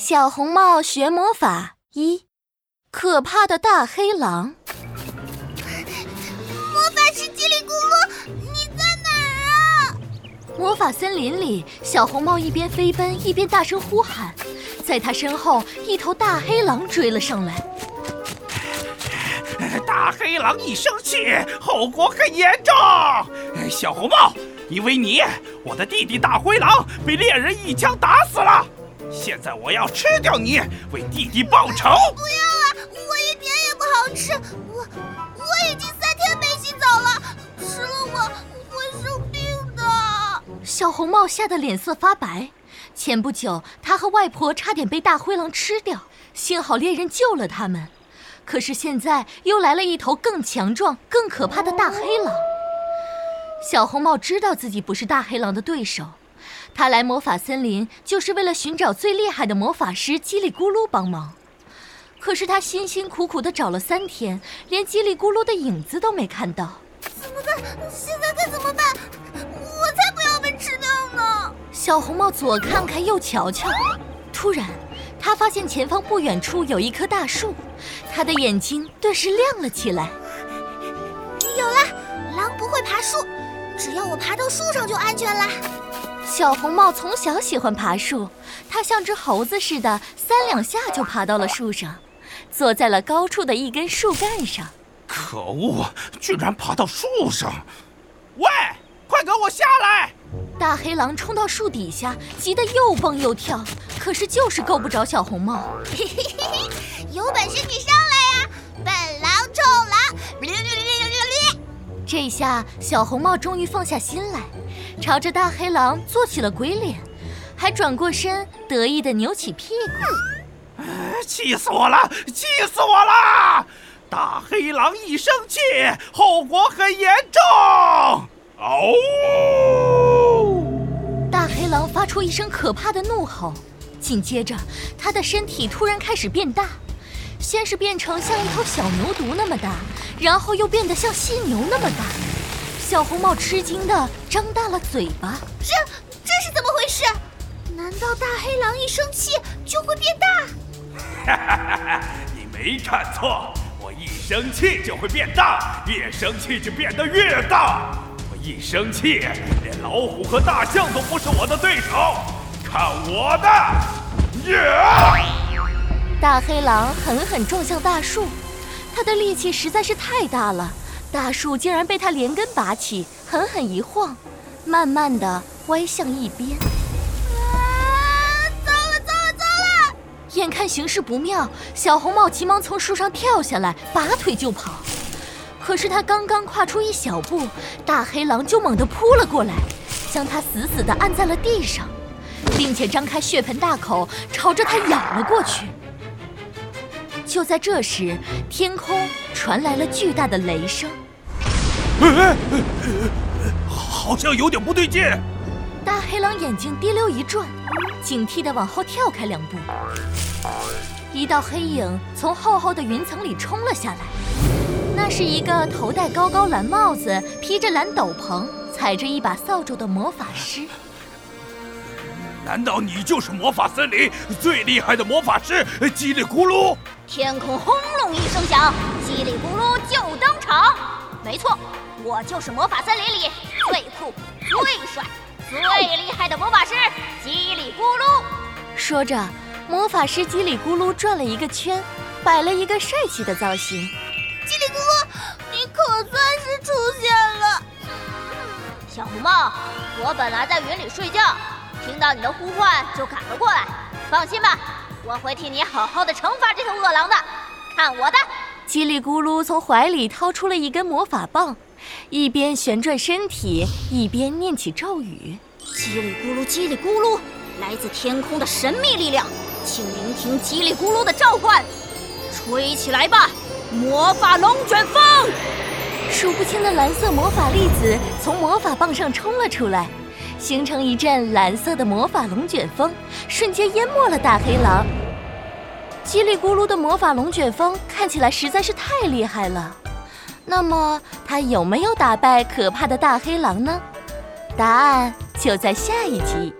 小红帽学魔法一，可怕的大黑狼。魔法师叽里咕噜，你在哪儿啊？魔法森林里，小红帽一边飞奔一边大声呼喊，在他身后，一头大黑狼追了上来。大黑狼一生气，后果很严重。小红帽，因为你，我的弟弟大灰狼被猎人一枪打死了。现在我要吃掉你，为弟弟报仇！不要啊，我一点也不好吃，我我已经三天没洗澡了，吃了我会生病的。小红帽吓得脸色发白。前不久，他和外婆差点被大灰狼吃掉，幸好猎人救了他们。可是现在又来了一头更强壮、更可怕的大黑狼。小红帽知道自己不是大黑狼的对手。他来魔法森林就是为了寻找最厉害的魔法师叽里咕噜帮忙，可是他辛辛苦苦的找了三天，连叽里咕噜的影子都没看到。怎么办？现在该怎么办？我才不要被吃掉呢！小红帽左看看右瞧瞧，突然，他发现前方不远处有一棵大树，他的眼睛顿时亮了起来。有了，狼不会爬树，只要我爬到树上就安全了。小红帽从小喜欢爬树，它像只猴子似的，三两下就爬到了树上，坐在了高处的一根树干上。可恶，居然爬到树上！喂，快给我下来！大黑狼冲到树底下，急得又蹦又跳，可是就是够不着小红帽。嘿嘿嘿嘿，有本事你上来呀！本狼臭狼！这下小红帽终于放下心来。朝着大黑狼做起了鬼脸，还转过身，得意地扭起屁股。气死我了！气死我了！大黑狼一生气，后果很严重。嗷！大黑狼发出一声可怕的怒吼，紧接着，他的身体突然开始变大，先是变成像一头小牛犊那么大，然后又变得像犀牛那么大。小红帽吃惊的张大了嘴巴，这这是怎么回事？难道大黑狼一生气就会变大？哈哈哈哈你没看错，我一生气就会变大，越生气就变得越大。我一生气，连老虎和大象都不是我的对手。看我的！大黑狼狠狠撞向大树，他的力气实在是太大了。大树竟然被他连根拔起，狠狠一晃，慢慢的歪向一边。啊！糟了糟了糟了！眼看形势不妙，小红帽急忙从树上跳下来，拔腿就跑。可是他刚刚跨出一小步，大黑狼就猛地扑了过来，将他死死地按在了地上，并且张开血盆大口朝着他咬了过去。就在这时，天空传来了巨大的雷声，好像有点不对劲。大黑狼眼睛滴溜一转，警惕地往后跳开两步。一道黑影从厚厚的云层里冲了下来，那是一个头戴高高蓝帽子、披着蓝斗篷、踩着一把扫帚的魔法师。难道你就是魔法森林最厉害的魔法师叽里咕噜？天空轰隆一声响，叽里咕噜就登场。没错，我就是魔法森林里最酷、最帅、最厉害的魔法师叽里咕噜。说着，魔法师叽里咕噜转了一个圈，摆了一个帅气的造型。叽里咕噜，你可算是出现了。小红帽，我本来在云里睡觉。听到你的呼唤，就赶了过来。放心吧，我会替你好好的惩罚这头恶狼的。看我的！叽里咕噜从怀里掏出了一根魔法棒，一边旋转身体，一边念起咒语：叽里咕噜，叽里咕噜，来自天空的神秘力量，请聆听叽里咕噜的召唤，吹起来吧，魔法龙卷风！数不清的蓝色魔法粒子从魔法棒上冲了出来。形成一阵蓝色的魔法龙卷风，瞬间淹没了大黑狼。叽里咕噜的魔法龙卷风看起来实在是太厉害了，那么它有没有打败可怕的大黑狼呢？答案就在下一集。